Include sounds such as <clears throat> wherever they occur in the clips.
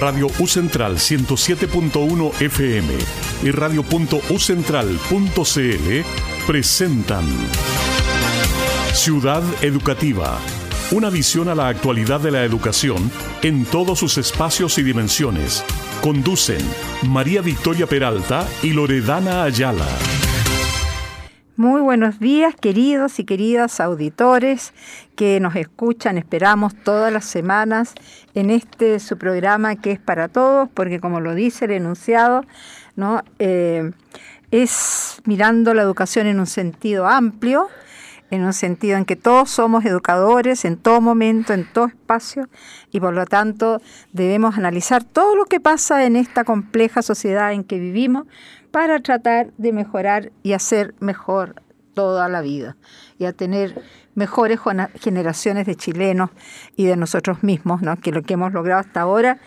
Radio U Central 107.1 FM y Radio.ucentral.cl presentan Ciudad Educativa. Una visión a la actualidad de la educación en todos sus espacios y dimensiones. Conducen María Victoria Peralta y Loredana Ayala. Muy buenos días, queridos y queridas auditores que nos escuchan, esperamos todas las semanas en este su programa que es para todos, porque como lo dice el enunciado, ¿no? Eh, es mirando la educación en un sentido amplio, en un sentido en que todos somos educadores en todo momento, en todo espacio, y por lo tanto debemos analizar todo lo que pasa en esta compleja sociedad en que vivimos para tratar de mejorar y hacer mejor toda la vida y a tener mejores generaciones de chilenos y de nosotros mismos, ¿no? que lo que hemos logrado hasta ahora,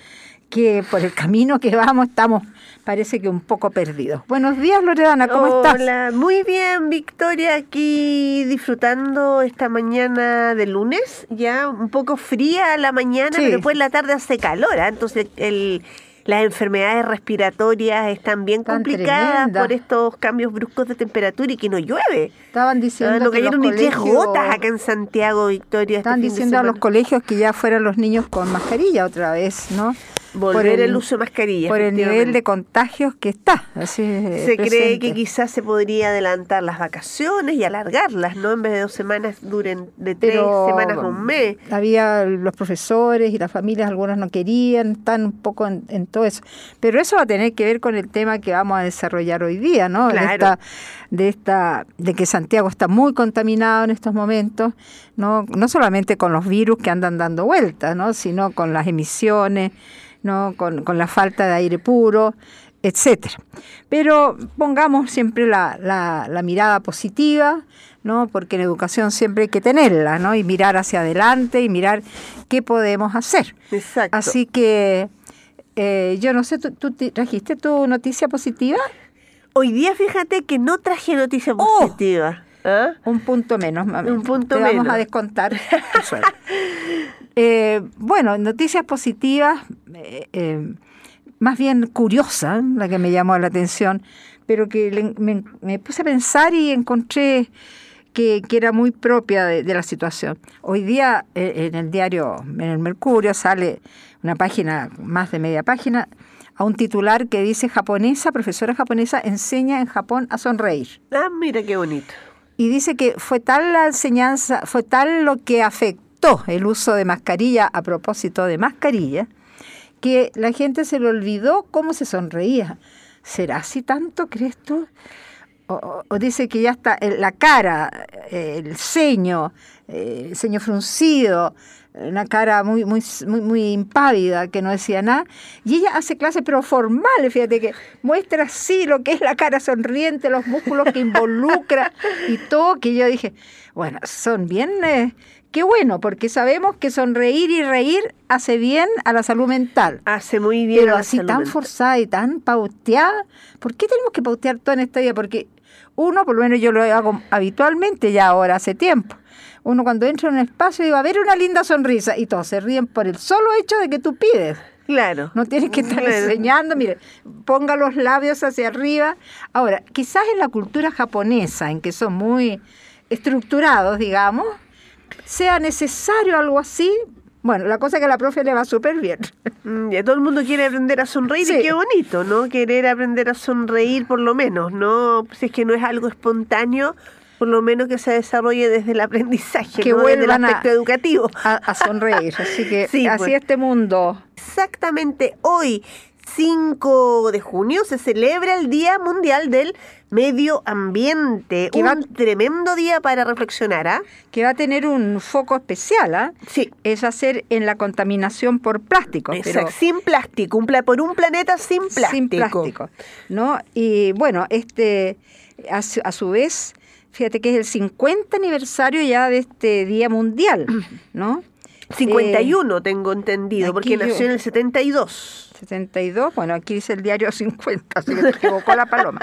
que por el camino que vamos estamos parece que un poco perdidos. Buenos días Loredana, ¿cómo estás? Hola, muy bien Victoria, aquí disfrutando esta mañana de lunes, ya un poco fría la mañana, pero después en la tarde hace calor, ¿eh? entonces el las enfermedades respiratorias están bien complicadas por estos cambios bruscos de temperatura y que no llueve. Estaban diciendo ah, no cayeron ni tres gotas acá en Santiago, Victoria. Este Estaban diciendo a los colegios que ya fueran los niños con mascarilla otra vez, ¿no? Volver por el, uso de mascarilla. Por el nivel de contagios que está. se cree que quizás se podría adelantar las vacaciones y alargarlas, ¿no? En vez de dos semanas duren de tres semanas a un mes. Había los profesores y las familias, algunas no querían, están un poco en, todo eso. Pero eso va a tener que ver con el tema que vamos a desarrollar hoy día, ¿no? De, esta, de, esta, de que Santiago está muy contaminado en estos momentos, ¿no? No solamente con los virus que andan dando vueltas, ¿no? Sino con las emisiones ¿no? Con, la falta de aire puro, etcétera. Pero pongamos siempre la, la, mirada positiva, ¿no? Porque en educación siempre hay que tenerla, ¿no? Y mirar hacia adelante y mirar qué podemos hacer. Exacto. Así que eh, yo no sé, ¿tú, trajiste tu noticia positiva? Hoy día fíjate que no traje noticia oh. positiva. ¿Ah? Un punto menos, mami. Un punto Te vamos a descontar <laughs> eh, bueno, noticias positivas, eh, eh, más bien curiosa, la que me llamó la atención, pero que me, puse a pensar y encontré que, era muy propia de, la situación. Hoy día en el diario, en el Mercurio, sale una página, más de media página, a un titular que dice japonesa, profesora japonesa, enseña en Japón a sonreír. Ah, mira qué bonito y dice que fue tal la enseñanza, fue tal lo que afectó el uso de mascarilla a propósito de mascarilla, que la gente se le olvidó cómo se sonreía. ¿Será así tanto, crees tú? O, dice que ya está la cara, el ceño, eh, el ceño fruncido, una cara muy, muy, muy, muy impávida que no decía nada. Y ella hace clases, pero formales, fíjate que muestra así lo que es la cara sonriente, los músculos que involucra y todo, que yo dije, bueno, son bien, eh, qué bueno, porque sabemos que sonreír y reír hace bien a la salud mental. Hace muy bien. Pero así tan forzada y tan pauteada, ¿por qué tenemos que pautear toda esta vida? Porque uno, por lo menos yo lo hago habitualmente ya ahora hace tiempo uno cuando entra en un espacio digo, a ver una linda sonrisa y todos se ríen por el solo hecho de que tú pides. Claro. No tienes que estar enseñando, mire, ponga los labios hacia arriba. Ahora, quizás en la cultura japonesa, en que son muy estructurados, digamos, sea necesario algo así. Bueno, la cosa es que a la profe le va súper bien. <laughs> Mm, todo el mundo quiere aprender a sonreír y qué bonito, ¿no? Querer aprender a sonreír por lo menos, ¿no? Si es que no es algo espontáneo, por lo menos que se desarrolle desde el aprendizaje, que desde el aspecto educativo. A, sonreír. Así que <laughs> así pues. este mundo. Exactamente hoy, 5 de junio, se celebra el Día Mundial del Medio Ambiente. un tremendo día para reflexionar, ¿ah? Que va a tener un foco especial, ¿ah? Sí. Es hacer en la contaminación por plástico. Exacto, sin plástico, un por un planeta sin plástico. Sin plástico, ¿no? Y bueno, este, a su vez fíjate que es el 50 aniversario ya de este Día Mundial, <clears throat> ¿no? 51 eh, tengo entendido, porque nació en el 72. 72, bueno, aquí dice el diario 50, así que se equivocó la paloma.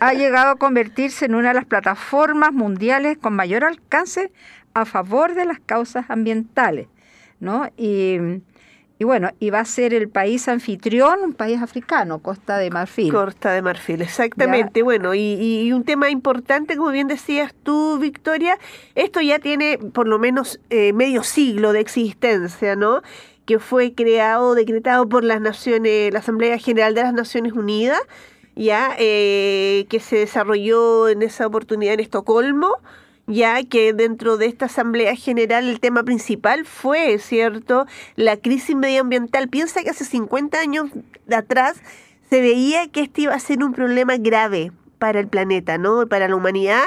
Ha llegado a convertirse en una de las plataformas mundiales con mayor alcance a favor de las causas ambientales, ¿no? Y y bueno, y va a ser el país anfitrión, un país africano, Costa de Marfil. Costa de Marfil, exactamente. Bueno, y, un tema importante, como bien decías tú, Victoria, esto ya tiene por lo menos eh, medio siglo de existencia, ¿no? Que fue creado, decretado por las Naciones, la Asamblea General de las Naciones Unidas, ya, eh, que se desarrolló en esa oportunidad en Estocolmo ya que dentro de esta Asamblea General el tema principal fue, ¿cierto?, la crisis medioambiental. Piensa que hace 50 años atrás se veía que este iba a ser un problema grave para el planeta, ¿no?, para la humanidad.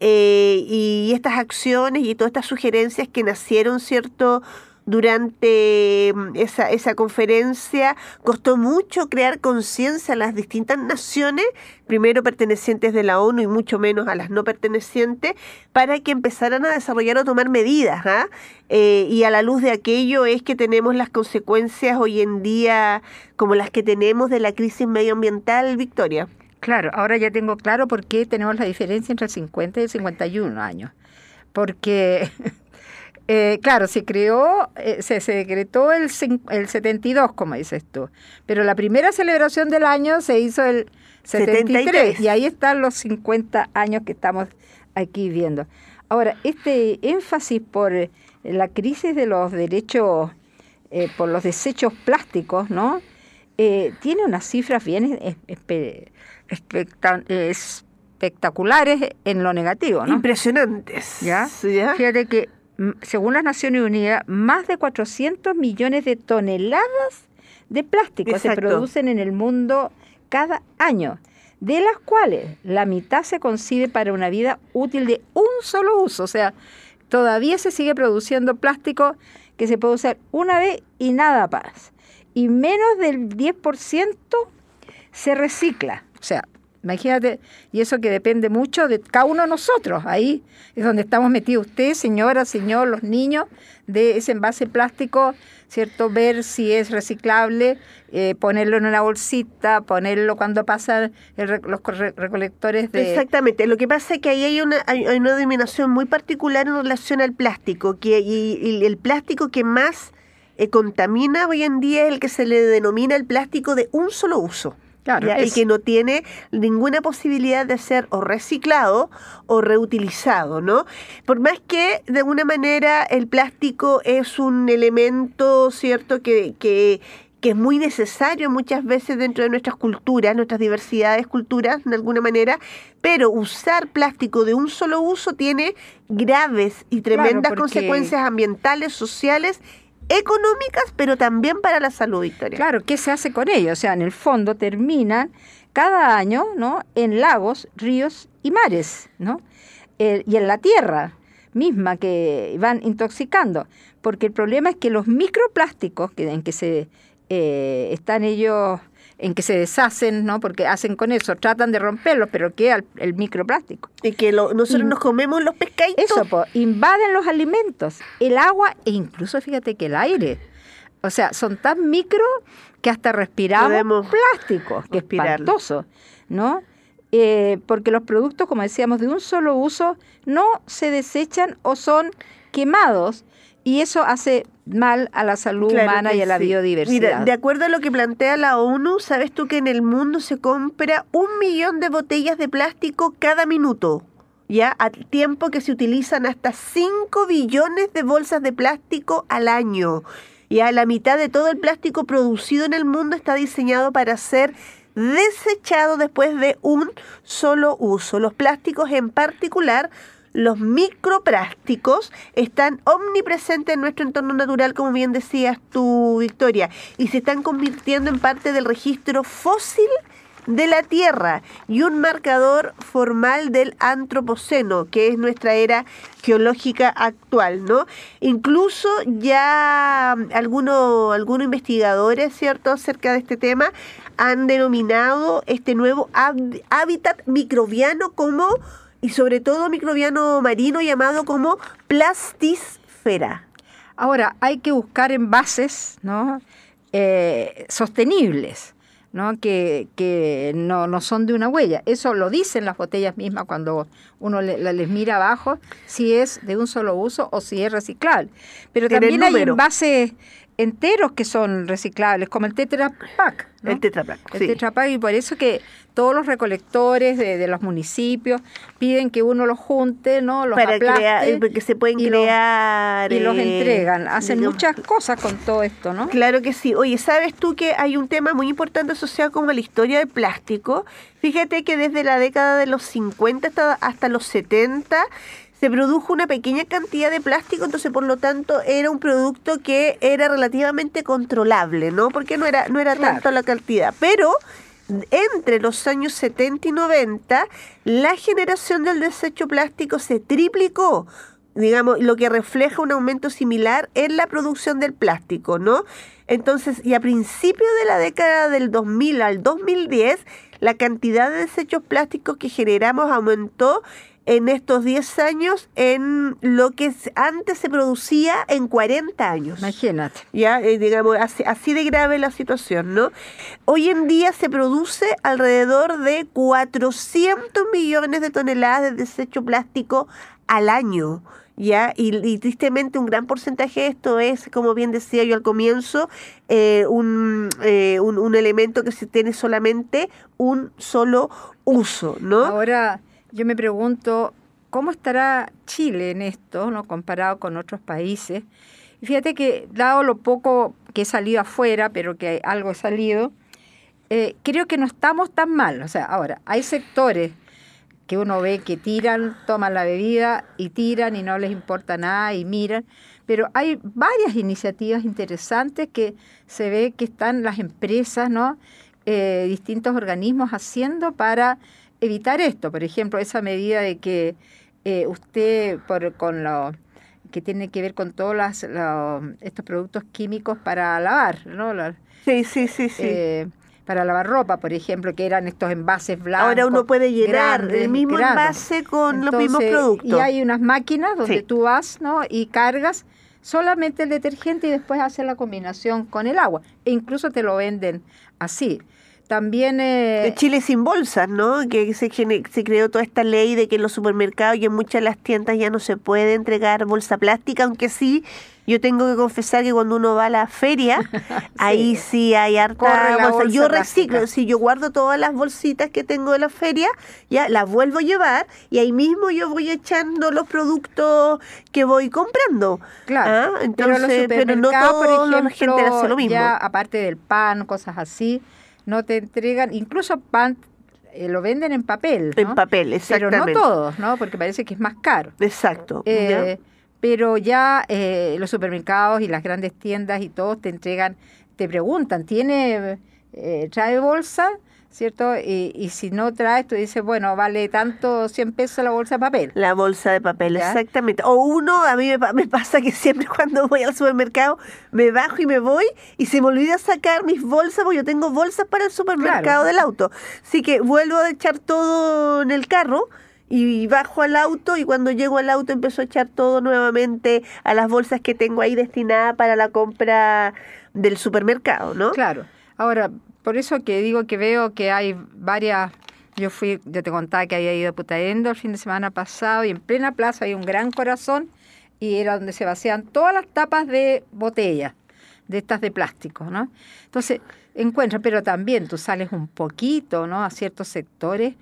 Eh, y estas acciones y todas estas sugerencias que nacieron, ¿cierto?, durante mm, esa, esa conferencia costó mucho crear conciencia a las distintas naciones, primero pertenecientes de la ONU y mucho menos a las no pertenecientes, para que empezaran a desarrollar o tomar medidas. ¿ah? Eh, y a la luz de aquello es que tenemos las consecuencias hoy en día como las que tenemos de la crisis medioambiental, Victoria. Claro, ahora ya tengo claro por qué tenemos la diferencia entre el 50 y el 51 años. Porque <laughs> Eh, claro, se creó, eh, se, decretó el, el 72, como dices tú, pero la primera celebración del año se hizo el 73, y ahí están los 50 años que estamos aquí viendo. Ahora, este énfasis por eh, la crisis de los derechos, por los desechos plásticos, ¿no? tiene unas cifras bien espectaculares en lo negativo, ¿no? Impresionantes. ¿Ya? Fíjate que según las Naciones Unidas, más de 400 millones de toneladas de plástico se producen en el mundo cada año, de las cuales la mitad se concibe para una vida útil de un solo uso. O sea, todavía se sigue produciendo plástico que se puede usar una vez y nada más. Y menos del 10% se recicla. O sea, Imagínate, y eso que depende mucho de cada uno de nosotros. Ahí es donde estamos metidos usted, señora, señor, los niños, de ese envase plástico, ¿cierto? Ver si es reciclable, eh, ponerlo en una bolsita, ponerlo cuando pasan los recolectores de... Exactamente, lo que pasa es que ahí hay una, hay, una denominación muy particular en relación al plástico, que y, el plástico que más eh, contamina hoy en día es el que se le denomina el plástico de un solo uso y que no tiene ninguna posibilidad de ser o reciclado o reutilizado, ¿no? Por más que de alguna manera el plástico es un elemento, ¿cierto?, que, que, que es muy necesario muchas veces dentro de nuestras culturas, nuestras diversidades culturas, de alguna manera, pero usar plástico de un solo uso tiene graves y tremendas consecuencias ambientales, sociales económicas, pero también para la salud, Victoria. Claro, ¿qué se hace con ellos? O sea, en el fondo terminan cada año, ¿no? En lagos, ríos y mares, ¿no? Eh, y en la tierra misma que van intoxicando, porque el problema es que los microplásticos que, en que se eh, están ellos en que se deshacen, ¿no? Porque hacen con eso, tratan de romperlos, pero queda el, microplástico. Y que nosotros nos comemos los pescaditos. Eso, pues, invaden los alimentos, el agua e incluso, fíjate que el aire. O sea, son tan micro que hasta respiramos plástico, que es espantoso, ¿no? Eh, porque los productos, como decíamos, de un solo uso no se desechan o son quemados y eso hace mal a la salud humana y a la biodiversidad. Mira, de acuerdo a lo que plantea la ONU, ¿sabes tú que en el mundo se compra un millón de botellas de plástico cada minuto? ¿Ya? A tiempo que se utilizan hasta 5 billones de bolsas de plástico al año. Ya la mitad de todo el plástico producido en el mundo está diseñado para ser desechado después de un solo uso. Los plásticos en particular los microplásticos están omnipresentes en nuestro entorno natural, como bien decías tú, Victoria, y se están convirtiendo en parte del registro fósil de la Tierra y un marcador formal del antropoceno, que es nuestra era geológica actual, ¿no? Incluso ya algunos, algunos investigadores, ¿cierto?, acerca de este tema han denominado este nuevo hábitat microbiano como y sobre todo microbiano marino llamado como plastisfera. Ahora, hay que buscar envases ¿no? Eh, sostenibles, ¿no? que, que no, no, son de una huella. Eso lo dicen las botellas mismas cuando uno les mira abajo, si es de un solo uso o si es reciclable. Pero también hay envases enteros que son reciclables, como el Tetra Pak. El Tetra Pak. El Tetra Pak, y por eso que todos los recolectores de, los municipios piden que uno los junte, ¿no? Los Para crear, eh, porque se pueden crear. y los eh, entregan. Hacen muchas cosas con todo esto, ¿no? Claro que sí. Oye, ¿sabes tú que hay un tema muy importante asociado con la historia del plástico? Fíjate que desde la década de los 50 hasta, hasta los 70 se produjo una pequeña cantidad de plástico, entonces por lo tanto era un producto que era relativamente controlable, ¿no? Porque no era, no era tanto la cantidad. Pero entre los años 70 y 90, la generación del desecho plástico se triplicó digamos, lo que refleja un aumento similar en la producción del plástico, ¿no? Entonces, y a principios de la década del 2000 al 2010, la cantidad de desechos plásticos que generamos aumentó en estos 10 años en lo que antes se producía en 40 años. Imagínate. Ya, eh, digamos, así, de grave la situación, ¿no? Hoy en día se produce alrededor de 400 millones de toneladas de desecho plástico al año. ¿ya? Y, tristemente un gran porcentaje de esto es, como bien decía yo al comienzo, eh, un, eh, un, un, elemento que se tiene solamente un solo uso, ¿no? Ahora, yo me pregunto, ¿cómo estará Chile en esto, no comparado con otros países? Y fíjate que, dado lo poco que he salido afuera, pero que algo he salido, eh, creo que no estamos tan mal. O sea, ahora, hay sectores que uno ve que tiran, toman la bebida y tiran y no les importa nada y miran, pero hay varias iniciativas interesantes que se ve que están las empresas, ¿no? Eh, distintos organismos haciendo para evitar esto. Por ejemplo, esa medida de que eh, usted, por, con lo que tiene que ver con todos las, estos productos químicos para lavar, ¿no? sí, sí, sí, sí. Eh, para lavar ropa, por ejemplo, que eran estos envases blancos. Ahora uno puede llenar el mismo envase con los mismos productos. Y hay unas máquinas donde tú vas ¿no? y cargas solamente el detergente y después haces la combinación con el agua. E incluso te lo venden así. También... Eh, Chile sin bolsas, ¿no? Que se, se creó toda esta ley de que en los supermercados y en muchas de las tiendas ya no se puede entregar bolsa plástica, aunque sí, yo tengo que confesar que cuando uno va a la feria, <laughs> ahí sí hay harta bolsa. Yo reciclo, si yo guardo todas las bolsitas que tengo de la feria, ya las vuelvo a llevar y ahí mismo yo voy echando los productos que voy comprando. Claro. ¿Ah? Entonces, pero, no todo la gente hace lo mismo. Ya, aparte del pan, cosas así no te entregan, incluso pan eh, lo venden en papel. En papel, exactamente. Pero no todos, ¿no? Porque parece que es más caro. Exacto. Eh, pero ya eh, los supermercados y las grandes tiendas y todos te entregan, te preguntan, ¿tiene, trae bolsa? ¿Cierto? Y, si no traes, tú dices, bueno, vale tanto 100 pesos la bolsa de papel. La bolsa de papel, exactamente. O uno, a mí me, pasa que siempre <laughs> cuando voy al supermercado me bajo y me voy y se me olvida sacar mis bolsas, porque yo tengo bolsas para el supermercado del auto. Así que vuelvo a echar todo en el carro y bajo al auto y cuando llego al auto empiezo a echar todo nuevamente a las bolsas que tengo ahí destinadas para la compra del supermercado, ¿no? Claro. Ahora, por eso que digo que veo que hay varias... Yo fui, yo te contaba que había ido a Putaendo el fin de semana pasado y en plena plaza hay un gran corazón y era donde se vacían todas las tapas de botellas, de estas de plástico, ¿no? Entonces, encuentras, pero también tú sales un poquito, ¿no? A ciertos sectores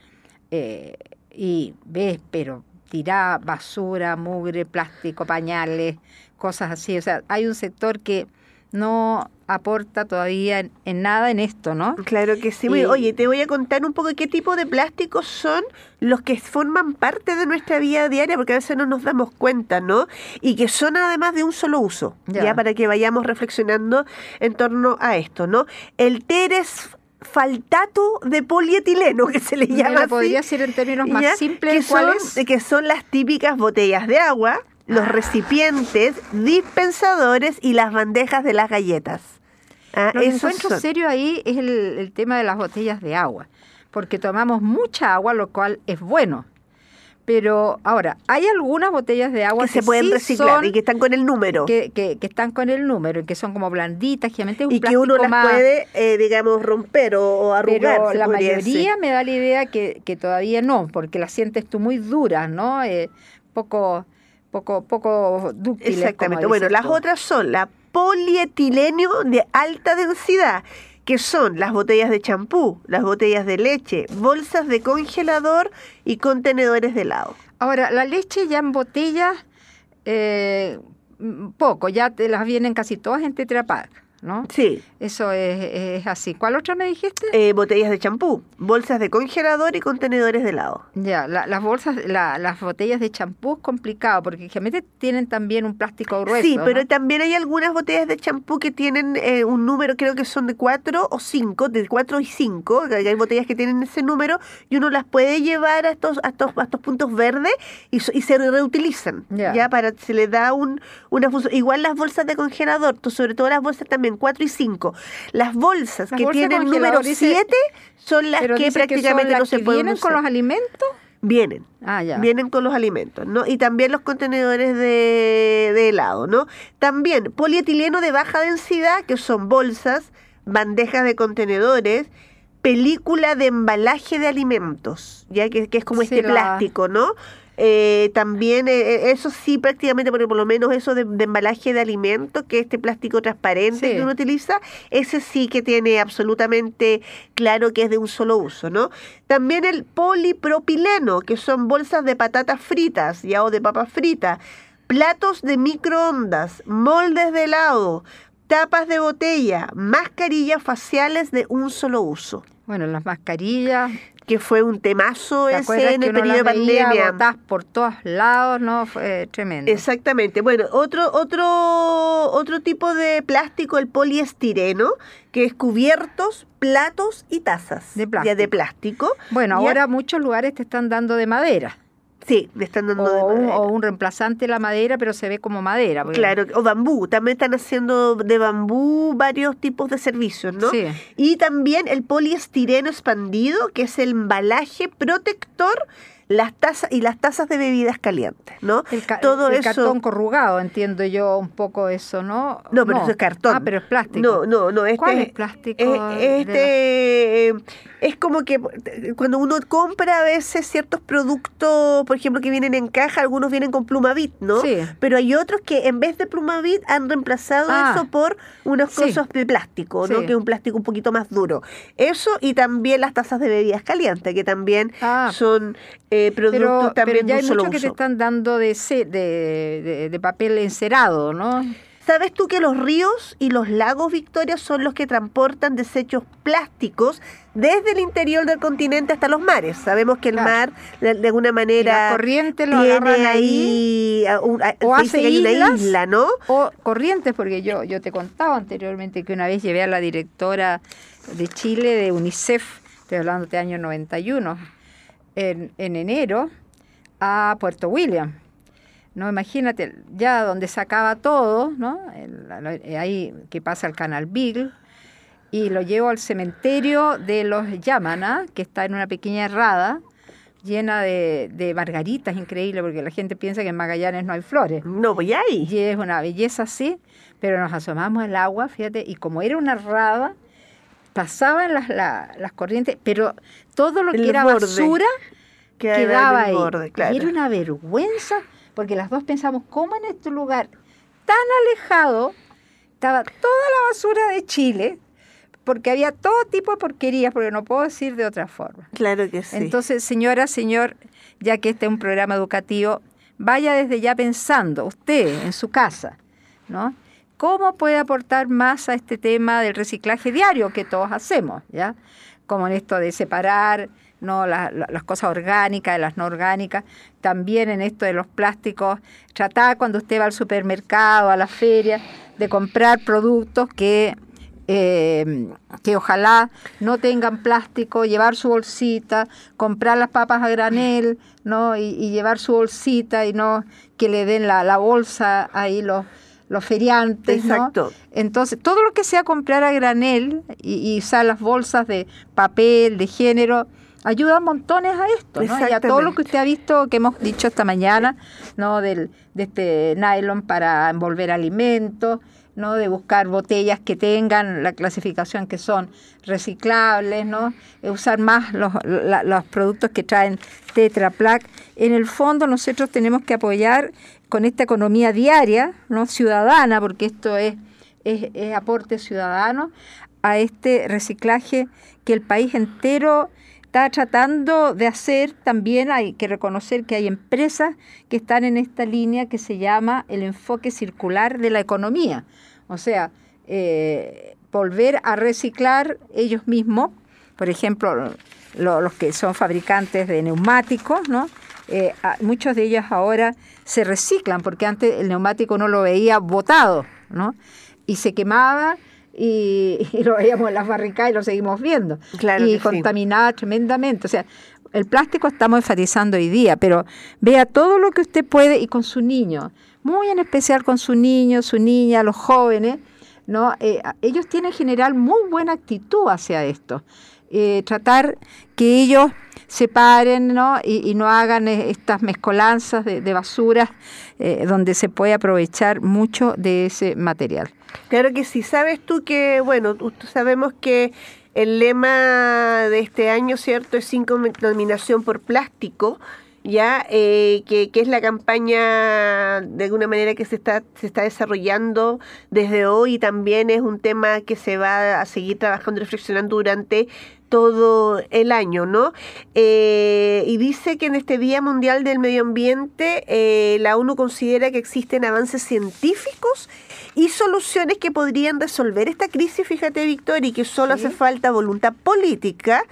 eh, y ves, pero tirá basura, mugre, plástico, pañales, cosas así. O sea, hay un sector que no aporta todavía en, nada en esto, ¿no? Claro que sí. Oye, te voy a contar un poco qué tipo de plásticos son los que forman parte de nuestra vida diaria, porque a veces no nos damos cuenta, ¿no? Y que son además de un solo uso, ya, para que vayamos reflexionando en torno a esto, ¿no? El teres faltato de polietileno, <laughs> que se le llama. Podría ser en términos más simples, que son las típicas botellas de agua, los recipientes, dispensadores y las bandejas de las galletas. Ah, Lo que encuentro serio ahí es el, tema de las botellas de agua, porque tomamos mucha agua, lo cual es bueno. Pero ahora, hay algunas botellas de agua que, se pueden reciclar y que están con el número. Que, que, están con el número y que son como blanditas, generalmente un Y que uno las puede, eh, digamos, romper o, arrugar. Pero la mayoría me da la idea que, que todavía no, porque las sientes tú muy duras, ¿no? Eh, poco, poco, poco dúctiles. Exactamente. Bueno, las otras son la polietileno de alta densidad, que son las botellas de champú, las botellas de leche, bolsas de congelador y contenedores de helado. Ahora, la leche ya en botellas, eh, poco, ya te las vienen casi todas en Tetra ¿no? Sí. Eso es, así. ¿Cuál otra me dijiste? Eh, botellas de champú, bolsas de congelador y contenedores de helado. Ya, las bolsas, las botellas de champú es complicado porque generalmente tienen también un plástico grueso. Sí, pero también hay algunas botellas de champú que tienen eh, un número, creo que son de cuatro o cinco, de cuatro y cinco. Hay botellas que tienen ese número y uno las puede llevar a estos, a estos, a estos puntos verdes y, se reutilizan. Ya, para se le da un, una función. Igual las bolsas de congelador, sobre todo las bolsas también 4 y 5. Las bolsas que tienen número 7 son las que prácticamente no se pueden ¿Vienen con los alimentos? Vienen. Ah, ya. Vienen con los alimentos, ¿no? Y también los contenedores de, de helado, ¿no? También polietileno de baja densidad, que son bolsas, bandejas de contenedores, película de embalaje de alimentos, ya que, es como este plástico, ¿no? Eh, también, eh, eh, eso sí, prácticamente, porque por lo menos eso de, embalaje de alimentos, que este plástico transparente que uno utiliza, ese sí que tiene absolutamente claro que es de un solo uso, ¿no? También el polipropileno, que son bolsas de patatas fritas, ya o de papas fritas, platos de microondas, moldes de helado, tapas de botella, mascarillas faciales de un solo uso. Bueno, las mascarillas que fue un temazo ese en el periodo de pandemia. por todos lados, ¿no? Fue tremendo. Exactamente. Bueno, otro, otro, otro tipo de plástico, el poliestireno, que es cubiertos, platos y tazas. De plástico. de plástico. Bueno, ahora muchos lugares te están dando de madera. Sí, le están dando o, un, o un reemplazante de la madera, pero se ve como madera. Claro, o bambú. También están haciendo de bambú varios tipos de servicios, ¿no? Sí. Y también el poliestireno expandido, que es el embalaje protector las tazas y las tazas de bebidas calientes, ¿no? El, Todo el cartón corrugado, entiendo yo un poco eso, ¿no? No, pero eso es cartón. Ah, pero es plástico. No, no, no. Este, ¿Cuál es plástico? este es como que cuando uno compra a veces ciertos productos, por ejemplo, que vienen en caja, algunos vienen con plumavit, ¿no? Sí. Pero hay otros que en vez de plumavit han reemplazado Ah. eso por unas cosas de plástico, ¿no? Sí. Que es un plástico un poquito más duro. Eso y también las tazas de bebidas calientes, que también Ah. son eh, productos pero, también pero ya de hay muchos que te están dando de, ce- de, de, de papel encerado, ¿no? ¿Sabes tú que los ríos y los lagos, Victoria, son los que transportan desechos plásticos desde el interior del continente hasta los mares? Sabemos que el Claro. mar, de, alguna manera, la corriente lo tiene ahí, un- o hace que hay una islas, isla, ¿no? O corrientes, porque yo, yo te contaba anteriormente que una vez llevé a la directora de Chile de UNICEF, estoy hablando de año 91, en, en enero, a Puerto William. No, imagínate, ya donde se acaba todo, ¿no? El- eh, ahí que pasa el canal Beagle, y lo llevo al cementerio de los Yamana, que está en una pequeña rada llena de, de margaritas, increíble, porque la gente piensa que en Magallanes no hay flores. No, pues ya hay. Y es una belleza así, pero nos asomamos al agua, fíjate, y como era una rada, pasaban las, la- las corrientes, pero todo lo que El era borde. basura quedaba el ahí. borde, claro. Y era una vergüenza, porque las dos pensamos, ¿cómo en este lugar tan alejado estaba toda la basura de Chile? Porque había todo tipo de porquerías, porque no puedo decir de otra forma. Claro que sí. Entonces, señora, señor, ya que este es un programa educativo, vaya desde ya pensando, usted en su casa, ¿no? ¿Cómo puede aportar más a este tema del reciclaje diario que todos hacemos, ¿ya? Como en esto de separar no La- la- las cosas orgánicas de las no orgánicas, también en esto de los plásticos, tratar cuando usted va al supermercado, a la feria, de comprar productos que eh, que ojalá no tengan plástico, llevar su bolsita, comprar las papas a granel, ¿no? Y, y llevar su bolsita y no que le den la, la bolsa ahí los, los feriantes, ¿no? Exacto. Entonces, todo lo que sea comprar a granel y, y usar las bolsas de papel, de género, ayuda montones a esto, ¿no? Y a todo lo que usted ha visto que hemos dicho esta mañana, ¿no? Del, de este nylon para envolver alimentos, ¿no? De buscar botellas que tengan la clasificación que son reciclables, ¿no? Eh, Usar más los, la- los productos que traen Tetra. En el fondo nosotros tenemos que apoyar con esta economía diaria, ¿no? Ciudadana, porque esto es es, aporte ciudadano a este reciclaje que el país entero está tratando de hacer. También hay que reconocer que hay empresas que están en esta línea que se llama el enfoque circular de la economía. O sea, eh, volver a reciclar ellos mismos, por ejemplo, los que son fabricantes de neumáticos, ¿no? Eh, muchos de ellos ahora se reciclan, porque antes el neumático no lo veía botado, ¿no? Y se quemaba y, lo veíamos en las barricadas y lo seguimos viendo. y contaminaba tremendamente. O sea, el plástico estamos enfatizando hoy día, pero vea todo lo que usted puede y con su niño, muy en especial con su niño, su niña, los jóvenes, ¿no? Eh, ellos tienen en general muy buena actitud hacia esto. Eh, tratar que ellos separen ¿no? Y, no hagan eh, estas mezcolanzas de, de basuras eh, donde se puede aprovechar mucho de ese material. Claro que sí, sabes tú que, bueno, sabemos que el lema de este año, ¿cierto?, es sin contaminación por plástico, ya eh, que, que, es la campaña de alguna manera que se está se está desarrollando desde hoy y también es un tema que se va a seguir trabajando y reflexionando durante todo el año, ¿no? Eh, y dice que en este Día Mundial del Medio Ambiente eh, la ONU considera que existen avances científicos y soluciones que podrían resolver esta crisis, fíjate Víctor, y que solo hace falta voluntad política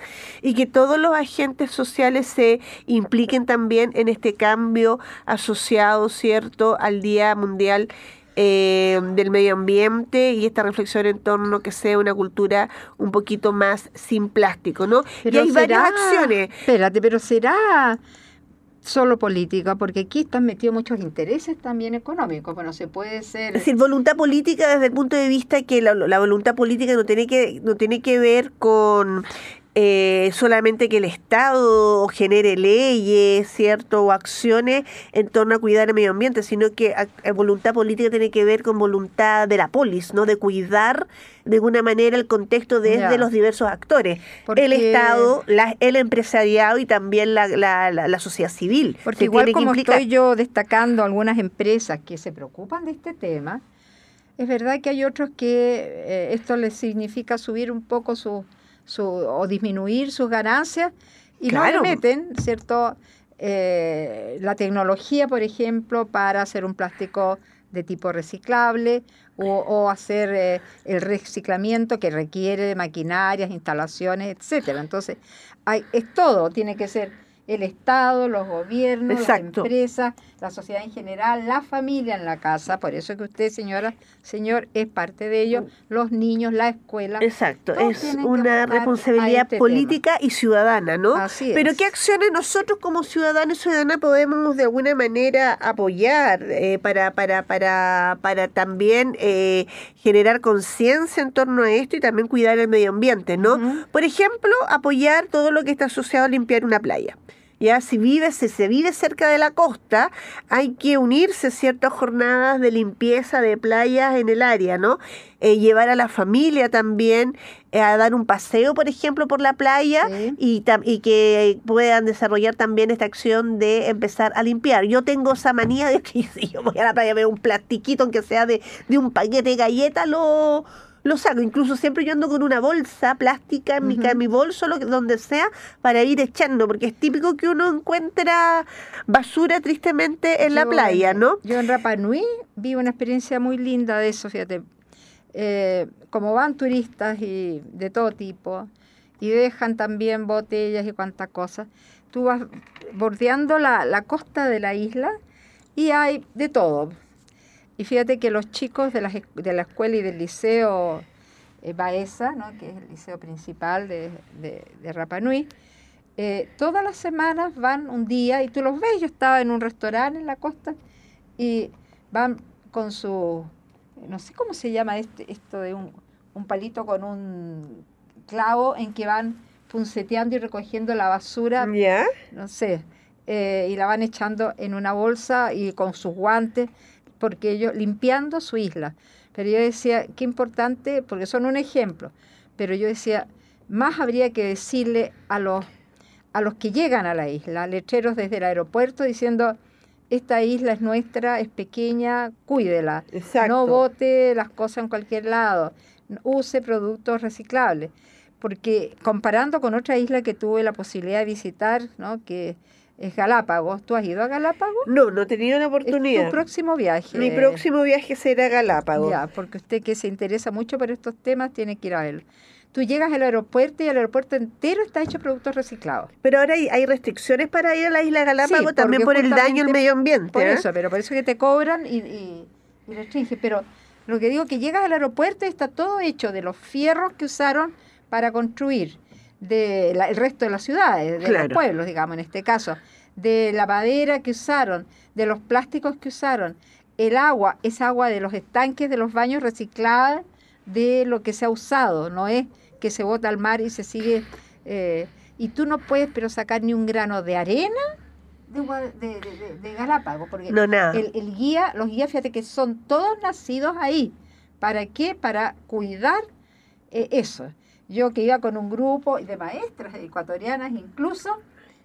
y que todos los agentes sociales se impliquen también en este cambio asociado, ¿cierto?, al Día Mundial eh, del medio ambiente y esta reflexión en torno que sea una cultura un poquito más sin plástico, ¿no? y hay varias acciones. Espérate, pero será solo política, porque aquí están metidos muchos intereses también económicos, bueno, se puede ser... Es decir, voluntad política desde el punto de vista que la, la voluntad política no tiene que, no tiene que ver con eh, solamente que el Estado genere leyes, ¿cierto? O acciones en torno a cuidar el medio ambiente, sino que eh, voluntad política tiene que ver con voluntad de la polis, ¿no? De cuidar de alguna manera el contexto desde los diversos actores. El Estado, el empresariado y también la, la, sociedad civil. Porque igual como estoy yo destacando algunas empresas que se preocupan de este tema, es verdad que hay otros que eh, esto les significa subir un poco su o disminuir sus ganancias y no le meten, ¿cierto? Eh, la tecnología, por ejemplo, para hacer un plástico de tipo reciclable o, hacer eh, el reciclamiento que requiere de maquinarias, instalaciones, etcétera. Entonces, hay, es todo, tiene que ser el Estado, los gobiernos, las empresas, la sociedad en general, la familia en la casa, por eso que usted, señora, señor, es parte de ello, los niños, la escuela. Exacto, es una responsabilidad este política y ciudadana, ¿no? Así Pero ¿qué acciones nosotros como ciudadanos y ciudadanas podemos de alguna manera apoyar eh, para, para, para, para también eh, generar conciencia en torno a esto y también cuidar el medio ambiente, ¿no? Por ejemplo, apoyar todo lo que está asociado a limpiar una playa. Ya si vive, si se vive cerca de la costa, hay que unirse a ciertas jornadas de limpieza de playas en el área, ¿no? Eh, llevar a la familia también eh, a dar un paseo, por ejemplo, por la playa y, y que puedan desarrollar también esta acción de empezar a limpiar. Yo tengo esa manía de que <laughs> si yo voy a la playa veo un plastiquito, aunque sea de, de un paquete de galleta, lo lo saco. Incluso siempre yo ando con una bolsa plástica en, mi, en mi bolso, lo, donde sea, para ir echando, porque es típico que uno encuentra basura tristemente en la playa, ¿no? Yo en Rapa Nui vi una experiencia muy linda de eso, fíjate. Eh, como van turistas y de todo tipo, y dejan también botellas y cuantas cosas, tú vas bordeando la, la costa de la isla y hay de todo y fíjate que los chicos de la, de la escuela y del liceo eh, Baeza, ¿no? que es el liceo principal de, de, Rapanui, eh, todas las semanas van un día y tú los ves, yo estaba en un restaurante en la costa y van con su, no sé cómo se llama este, esto de un, un palito con un clavo en que van punceteando y recogiendo la basura, ¿Ya? no sé, eh, y la van echando en una bolsa y con sus guantes porque ellos limpiando su isla. Pero yo decía, qué importante, porque son un ejemplo, pero yo decía, más habría que decirle a los, a los que llegan a la isla, letreros desde el aeropuerto diciendo, esta isla es nuestra, es pequeña, cuídela. Exacto. No bote las cosas en cualquier lado. Use productos reciclables. Porque comparando con otra isla que tuve la posibilidad de visitar, ¿no? que es Galápagos. ¿Tú has ido a Galápagos? No, no he tenido la oportunidad. Es tu próximo viaje. Mi próximo viaje será a Galápagos. Ya, porque usted que se interesa mucho por estos temas tiene que ir a verlo. Tú llegas al aeropuerto y el aeropuerto entero está hecho de productos reciclados. Pero ahora hay, hay restricciones para ir a la isla Galápagos también por el daño al medio ambiente. Por ¿eh? eso, pero por eso que te cobran y, y, y restringen. Pero lo que digo que llegas al aeropuerto y está todo hecho de los fierros que usaron para construir de el resto de las ciudades, de Claro. los pueblos, digamos, en este caso, de la madera que usaron, de los plásticos que usaron, el agua, es agua de los estanques de los baños reciclada de lo que se ha usado, no es que se bota al mar y se sigue... eh, y tú no puedes pero sacar ni un grano de arena de, de, de- de- de Galápagos, porque No, el, el guía, los guías, fíjate que son todos nacidos ahí. ¿Para qué? Para cuidar eh, eso. Yo que iba con un grupo de maestras ecuatorianas incluso,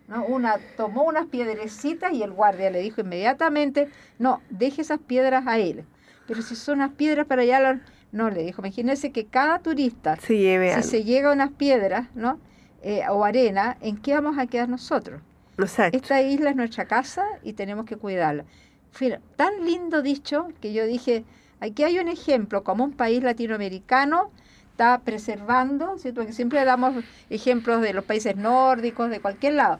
¿no? Una tomó unas piedrecitas y el guardia le dijo inmediatamente, no, deje esas piedras a él. Pero si son unas piedras para allá, no, le dijo, imagínese que cada turista, Se lleve si algo. se llega a unas piedras, ¿no? Eh, o arena, ¿en qué vamos a quedar nosotros? Exacto. Esta isla es nuestra casa y tenemos que cuidarla. Fue tan lindo dicho que yo dije, aquí hay un ejemplo, como un país latinoamericano está preservando, ¿cierto? Porque siempre damos ejemplos de los países nórdicos, de cualquier lado,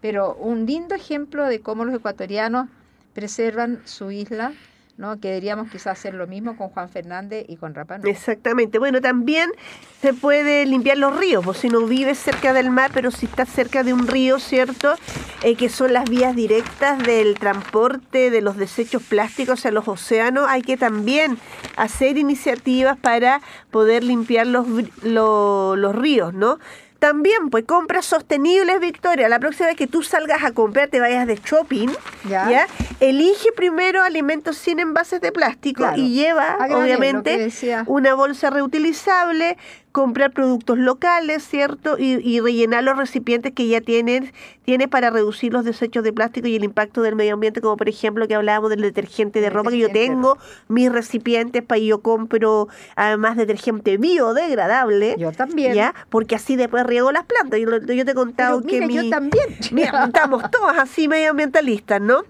pero un lindo ejemplo de cómo los ecuatorianos preservan su isla, ¿no? Que deberíamos quizás hacer lo mismo con Juan Fernández y con Rapa Nui. Exactamente. Bueno, también se puede limpiar los ríos, pues si no vives cerca del mar, pero si estás cerca de un río, ¿cierto? Eh, que son las vías directas del transporte de los desechos plásticos a los océanos, hay que también hacer iniciativas para poder limpiar los, br- lo- los ríos, ¿no? También, pues compras sostenibles, Victoria. La próxima vez que tú salgas a comprar, te vayas de shopping, Ya. ¿ya? Elige primero alimentos sin envases de plástico Claro. y lleva, obviamente, una bolsa reutilizable, comprar productos locales, ¿cierto? Y, y rellenar los recipientes que ya tienen, tiene para reducir los desechos de plástico y el impacto del medio ambiente, como por ejemplo que hablábamos del detergente de ropa, que yo tengo mis recipientes para yo compro además detergente biodegradable. Yo también. ¿Ya? Porque así después riego las plantas. Yo, yo te he contado Pero que mira, yo mi- también. <laughs> Mira, estamos todos así medioambientalistas, ¿no?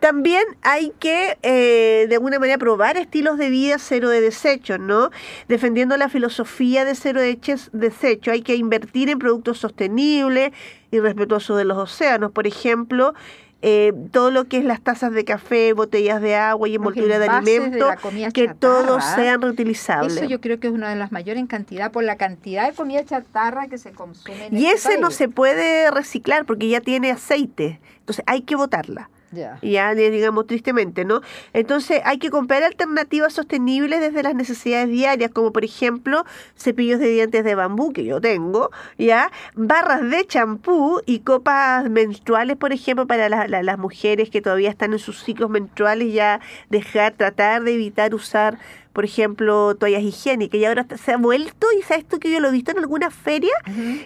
También hay que, eh, de alguna manera, probar estilos de vida cero de desechos, ¿no? Defendiendo la filosofía de cero de desecho, hay que invertir en productos sostenibles y respetuosos de los océanos. Por ejemplo, eh, todo lo que es las tazas de café, botellas de agua y envoltura de alimentos, que todos sean reutilizables. Eso yo creo que es una de las mayores en cantidad por la cantidad de comida chatarra que se consume en Y este ese no se puede reciclar porque ya tiene aceite, entonces hay que botarla. Ya. ya digamos tristemente, ¿no? Entonces hay que comprar alternativas sostenibles desde las necesidades diarias, como por ejemplo cepillos de dientes de bambú que yo tengo, ya barras de champú y copas menstruales, por ejemplo, para la- la- las mujeres que todavía están en sus ciclos menstruales, ya dejar, tratar de evitar usar por ejemplo, toallas higiénicas, y ahora se ha vuelto, y sabes tú que yo lo he visto en algunas ferias,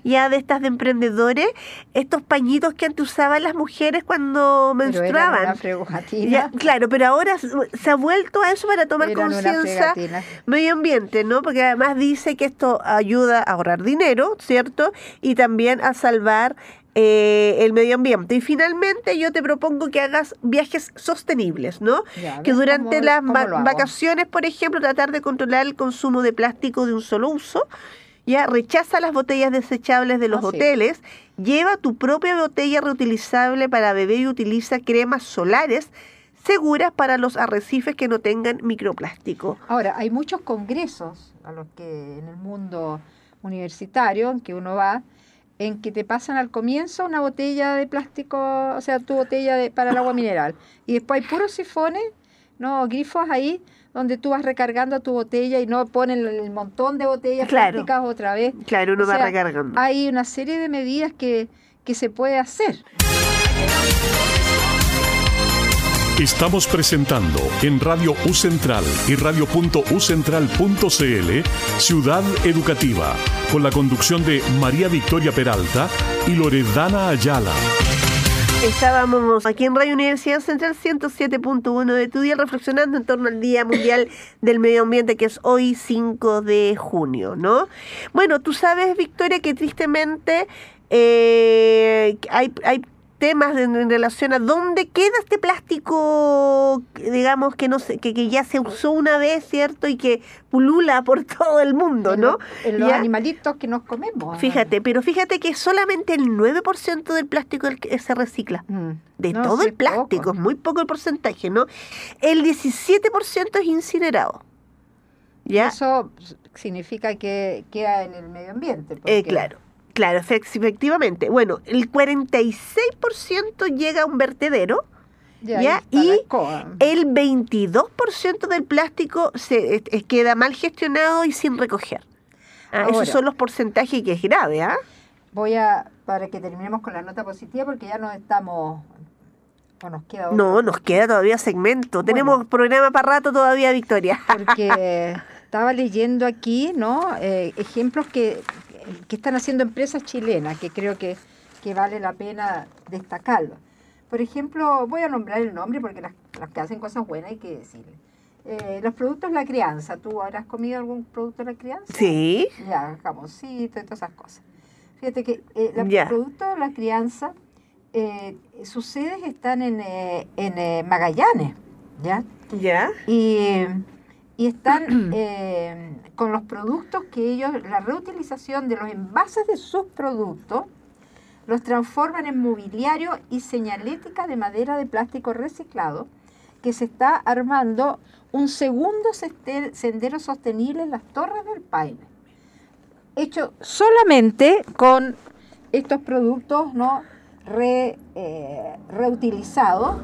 ya de estas de emprendedores, estos pañitos que antes usaban las mujeres cuando Pero menstruaban. Ya, claro, pero ahora se ha vuelto a eso para tomar conciencia medio ambiente, ¿no? Porque además dice que esto ayuda a ahorrar dinero, ¿cierto? Y también a salvar eh, el medio ambiente. Y finalmente yo te propongo que hagas viajes sostenibles, ¿no? Ya, que durante cómo- las cómo vacaciones, por ejemplo, tratar de controlar el consumo de plástico de un solo uso. Ya rechaza las botellas desechables de los Ah, sí. hoteles, lleva tu propia botella reutilizable para beber y utiliza cremas solares seguras para los arrecifes que no tengan microplástico. Ahora, hay muchos congresos a los que en el mundo universitario en que uno va, en que te pasan al comienzo una botella de plástico, o sea, tu botella de, para el agua <laughs> mineral. Y después hay puros sifones, no grifos ahí, donde tú vas recargando tu botella y no ponen el montón de botellas Claro. plásticas otra vez. Claro, uno O va sea, recargando. Hay una serie de medidas que, que se puede hacer. Estamos presentando en Radio U Central y radio.ucentral.cl Ciudad Educativa, con la conducción de María Victoria Peralta y Loredana Ayala. Estábamos aquí en Radio Universidad Central 107.1 de tu día reflexionando en torno al Día Mundial del Medio Ambiente que es hoy 5 de junio, ¿no? Bueno, tú sabes, Victoria, que tristemente eh, hay, hay temas en, relación a dónde queda este plástico, digamos, que no sé, que, que, ya se usó una vez, ¿cierto? Y que pulula por <laughs> todo el mundo, ¿no? En los animalitos que nos comemos. Fíjate, pero fíjate que solamente el 9% del plástico se recicla. Mm. De todo el plástico, es muy poco el porcentaje, ¿no? El 17% es incinerado. ¿Ya? Eso significa que queda en el medio ambiente. Eh, claro. Claro, efectivamente. Bueno, el 46% llega a un vertedero. ¿ya? Y el 22% del plástico se queda mal gestionado y sin recoger. Ah, esos son los porcentajes que es grave, ¿ah? Voy a, para que terminemos con la nota positiva, porque ya nos estamos ¿O nos queda No, nos queda todavía segmento. Tenemos programa para rato todavía, Victoria. Porque <laughs> estaba leyendo aquí, ¿no? Eh, ejemplos que que están haciendo empresas chilenas, que creo que, vale la pena destacarlo. Por ejemplo, voy a nombrar el nombre porque las, que hacen cosas buenas hay que decirle. Eh, los productos de la crianza, ¿tú habrás comido algún producto de la crianza? Sí. Ya, jamoncito y todas esas cosas. Fíjate que eh, los productos de la crianza, eh, sus sedes están en, en Magallanes, ¿ya? Ya. Y y están <clears throat> eh, con los productos que ellos, la reutilización de los envases de sus productos, los transforman en mobiliario y señalética de madera de plástico reciclado, que se está armando un segundo sendero sostenible en las Torres del Paine, hecho solamente con estos productos no re, eh, reutilizados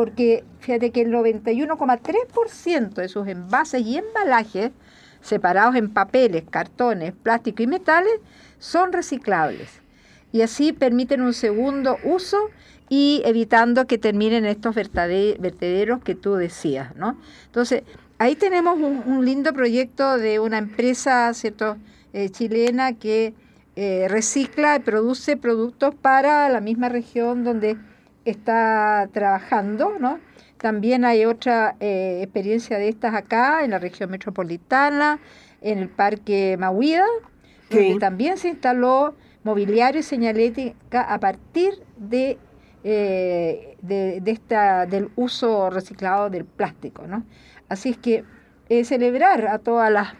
porque fíjate que el 91,3% de sus envases y embalajes, separados en papeles, cartones, plástico y metales, son reciclables. Y así permiten un segundo uso y evitando que terminen estos vertederos que tú decías, ¿no? Entonces, ahí tenemos un, lindo proyecto de una empresa, ¿cierto?, eh, chilena que eh, recicla y produce productos para la misma región donde está trabajando, ¿no? También hay otra eh, experiencia de estas acá, en la región metropolitana, en el Parque Mahuida, donde también se instaló mobiliario y señalética a partir de, eh, de, esta, del uso reciclado del plástico, ¿no? Así es que eh, celebrar a todas las,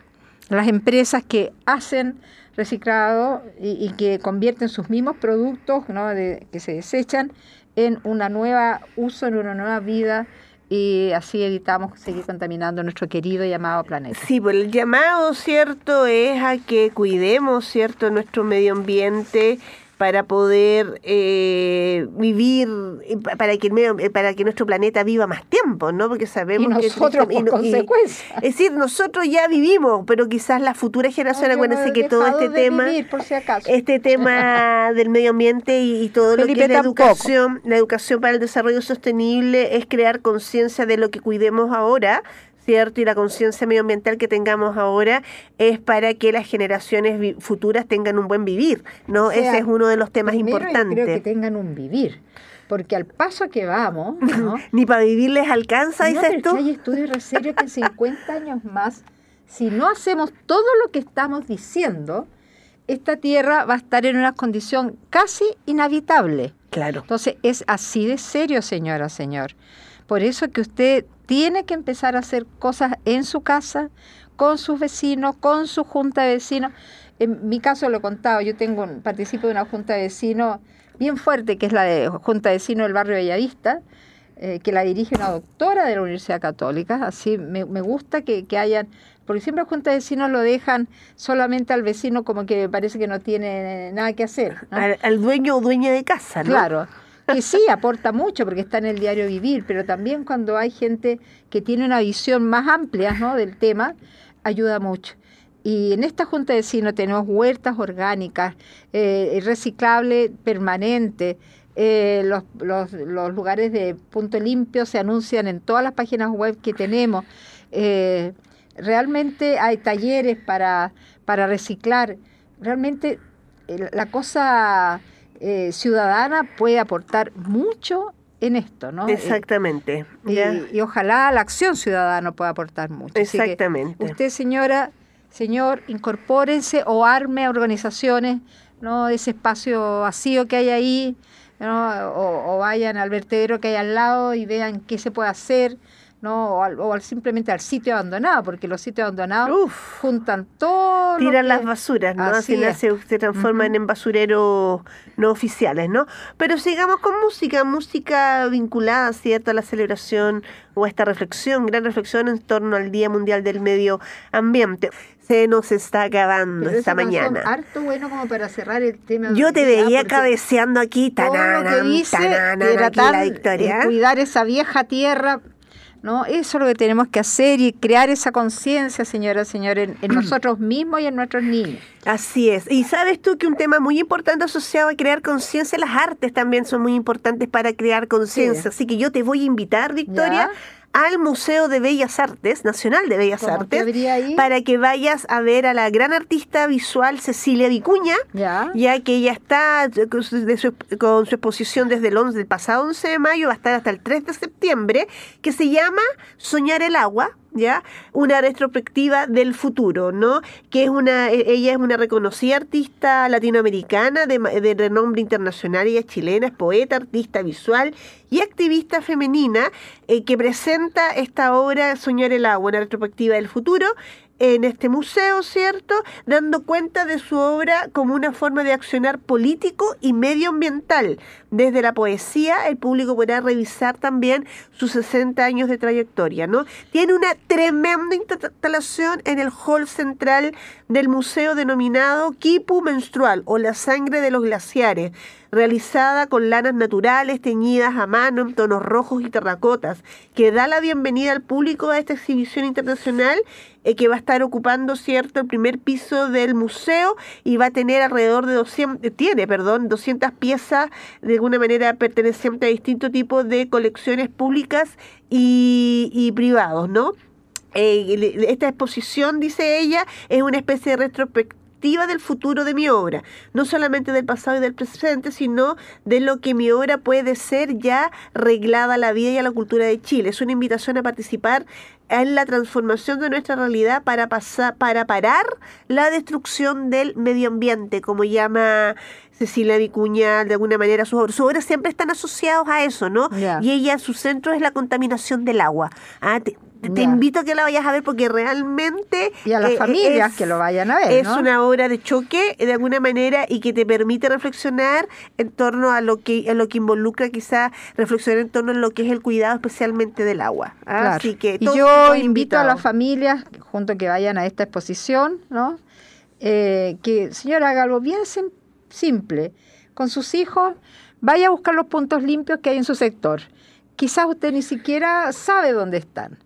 las empresas que hacen reciclado y, que convierten sus mismos productos ¿no? de, que se desechan en una nueva uso, en una nueva vida y así evitamos seguir contaminando nuestro querido y amado planeta. Sí, pues el llamado, ¿cierto?, es a que cuidemos, ¿cierto?, nuestro medio ambiente, para poder eh, vivir, para que, para que nuestro planeta viva más tiempo, ¿no? Porque sabemos que... Nosotros, consecuencia. es decir, nosotros ya vivimos, pero quizás la futura generación, acuérdense que todo este tema, este <laughs> tema del medio ambiente y, todo lo que es la educación, la educación para el desarrollo sostenible es crear conciencia de lo que cuidemos ahora, ¿cierto? Y la conciencia medioambiental que tengamos ahora es para que las generaciones futuras tengan un buen vivir, ¿no? Ese es uno de los temas importantes. Creo que tengan un vivir. Porque al paso que vamos, <laughs> ni para vivir les alcanza, no, dices tú. Hay estudios serios que en 50 años más, si no hacemos todo lo que estamos diciendo, esta tierra va a estar en una condición casi inhabitable. Claro. Entonces es así de serio, señora, señor. Por eso que usted tiene que empezar a hacer cosas en su casa, con sus vecinos, con su junta de vecinos. En mi caso lo he contado, yo tengo participo de una junta de vecinos bien fuerte, que es la de Junta de Vecinos del Barrio Bellavista, eh, que la dirige una doctora de la Universidad Católica. Así me, gusta que, hayan, porque siempre Junta de Vecinos lo dejan solamente al vecino como que parece que no tiene nada que hacer. Al, dueño o dueña de casa, ¿no? Claro que sí aporta mucho porque está en el diario vivir, pero también cuando hay gente que tiene una visión más amplia ¿no? del tema, ayuda mucho. Y en esta Junta de Vecinos tenemos huertas orgánicas, eh, reciclable permanente, eh, los, los, los, lugares de punto limpio se anuncian en todas las páginas web que tenemos. Eh, realmente hay talleres para, para reciclar. Realmente la cosa eh, ciudadana puede aportar mucho en esto, ¿no? Exactamente. y, ojalá la acción ciudadana pueda aportar mucho. Exactamente. usted, señora, señor, incorpórense o arme organizaciones, ¿no? Ese espacio vacío que hay ahí, o, o, vayan al vertedero que hay al lado y vean qué se puede hacer, ¿no? O, al, simplemente al sitio abandonado, porque los sitios abandonados juntan todo. Tiran las basuras, ¿no? Así se, se, transforman en basureros no oficiales, ¿no? Pero sigamos con música, música vinculada, ¿cierto?, a la celebración o a esta reflexión, gran reflexión en torno al Día Mundial del Medio Ambiente se nos está acabando esta mañana. Harto bueno como para cerrar el tema. Yo te veía cabeceando aquí, tanana, tanana, la victoria. Cuidar esa vieja tierra ¿no? Eso es lo que tenemos que hacer y crear esa conciencia, señora, señor, en, <clears throat> nosotros mismos y en nuestros niños. Así es. Y sabes tú que un tema muy importante asociado a crear conciencia, las artes también son muy importantes para crear conciencia. Así que yo te voy a invitar, Victoria, al Museo de Bellas Artes, Nacional de Bellas Artes, para que vayas a ver a la gran artista visual Cecilia Vicuña, ya, que ella está con su, exposición desde el, 11, del pasado 11 de mayo, va a estar hasta el 3 de septiembre, que se llama Soñar el agua, ¿ya? Una retrospectiva del futuro, ¿no? Que es una, e, ella es una reconocida artista latinoamericana de, de renombre internacional, ella es chilena, es poeta, artista visual y activista femenina eh, que presenta esta obra Soñar el agua, una retrospectiva del futuro, en este museo, ¿cierto? Dando cuenta de su obra como una forma de accionar político y medioambiental. Desde la poesía, el público podrá revisar también sus 60 años de trayectoria, ¿no? Tiene una tremenda instalación en el hall central del museo denominado Kipu Menstrual o la sangre de los glaciares realizada con lanas naturales teñidas a mano en tonos rojos y terracotas, que da la bienvenida al público a esta exhibición internacional eh, que va a estar ocupando, cierto, el primer piso del museo y va a tener alrededor de 200, tiene, perdón, 200 piezas de alguna manera pertenecientes a distintos tipos de colecciones públicas y, y privados, ¿no? Eh, esta exposición, dice ella, es una especie de retrospectiva del futuro de mi obra, no solamente del pasado y del presente, sino de lo que mi obra puede ser ya reglada a la vida y a la cultura de Chile. Es una invitación a participar en la transformación de nuestra realidad para pasar, para parar la destrucción del medio ambiente, como llama Cecilia Vicuña de alguna manera sus obras. Sus obras siempre están asociados a eso, ¿no? Y ella, su centro es la contaminación del agua. Ah, te invito a que la vayas a ver porque realmente... Y a las eh, familias que lo vayan a ver. Es una obra de choque de alguna manera y que te permite reflexionar en torno a lo que, a lo que involucra quizá reflexionar en torno a lo que es el cuidado especialmente del agua. ¿ah? Así que y yo invito a las familias, junto que vayan a esta exposición, ¿no? Eh, que señora haga algo bien simple. Con sus hijos, vaya a buscar los puntos limpios que hay en su sector. Quizás usted ni siquiera sabe dónde están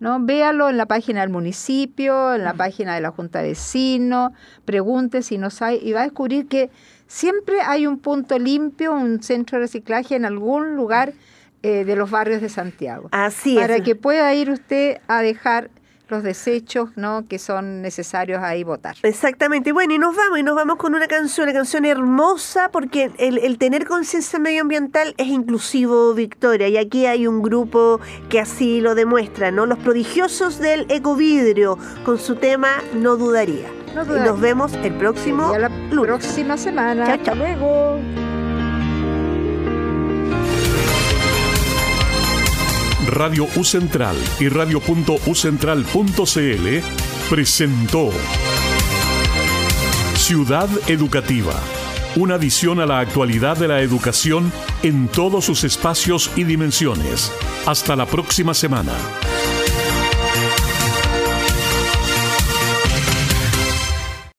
¿no? Véalo en la página del municipio, en la página de la Junta de Vecinos, pregunte si no sabe y va a descubrir que siempre hay un punto limpio, un centro de reciclaje en algún lugar eh, de los barrios de Santiago. Así es. Para que pueda ir usted a dejar los desechos ¿no? que son necesarios ahí votar. Exactamente. Bueno, y nos vamos, y nos vamos con una canción, una canción hermosa, porque el, tener conciencia medioambiental es inclusivo, Victoria, y aquí hay un grupo que así lo demuestra, ¿no? Los prodigiosos del ecovidrio, con su tema No Dudaría. Y nos vemos el próximo la próxima semana. Chao, chao. luego. Radio U Central y radio.ucentral.cl presentó Ciudad Educativa, una visión a la actualidad de la educación en todos sus espacios y dimensiones. Hasta la próxima semana.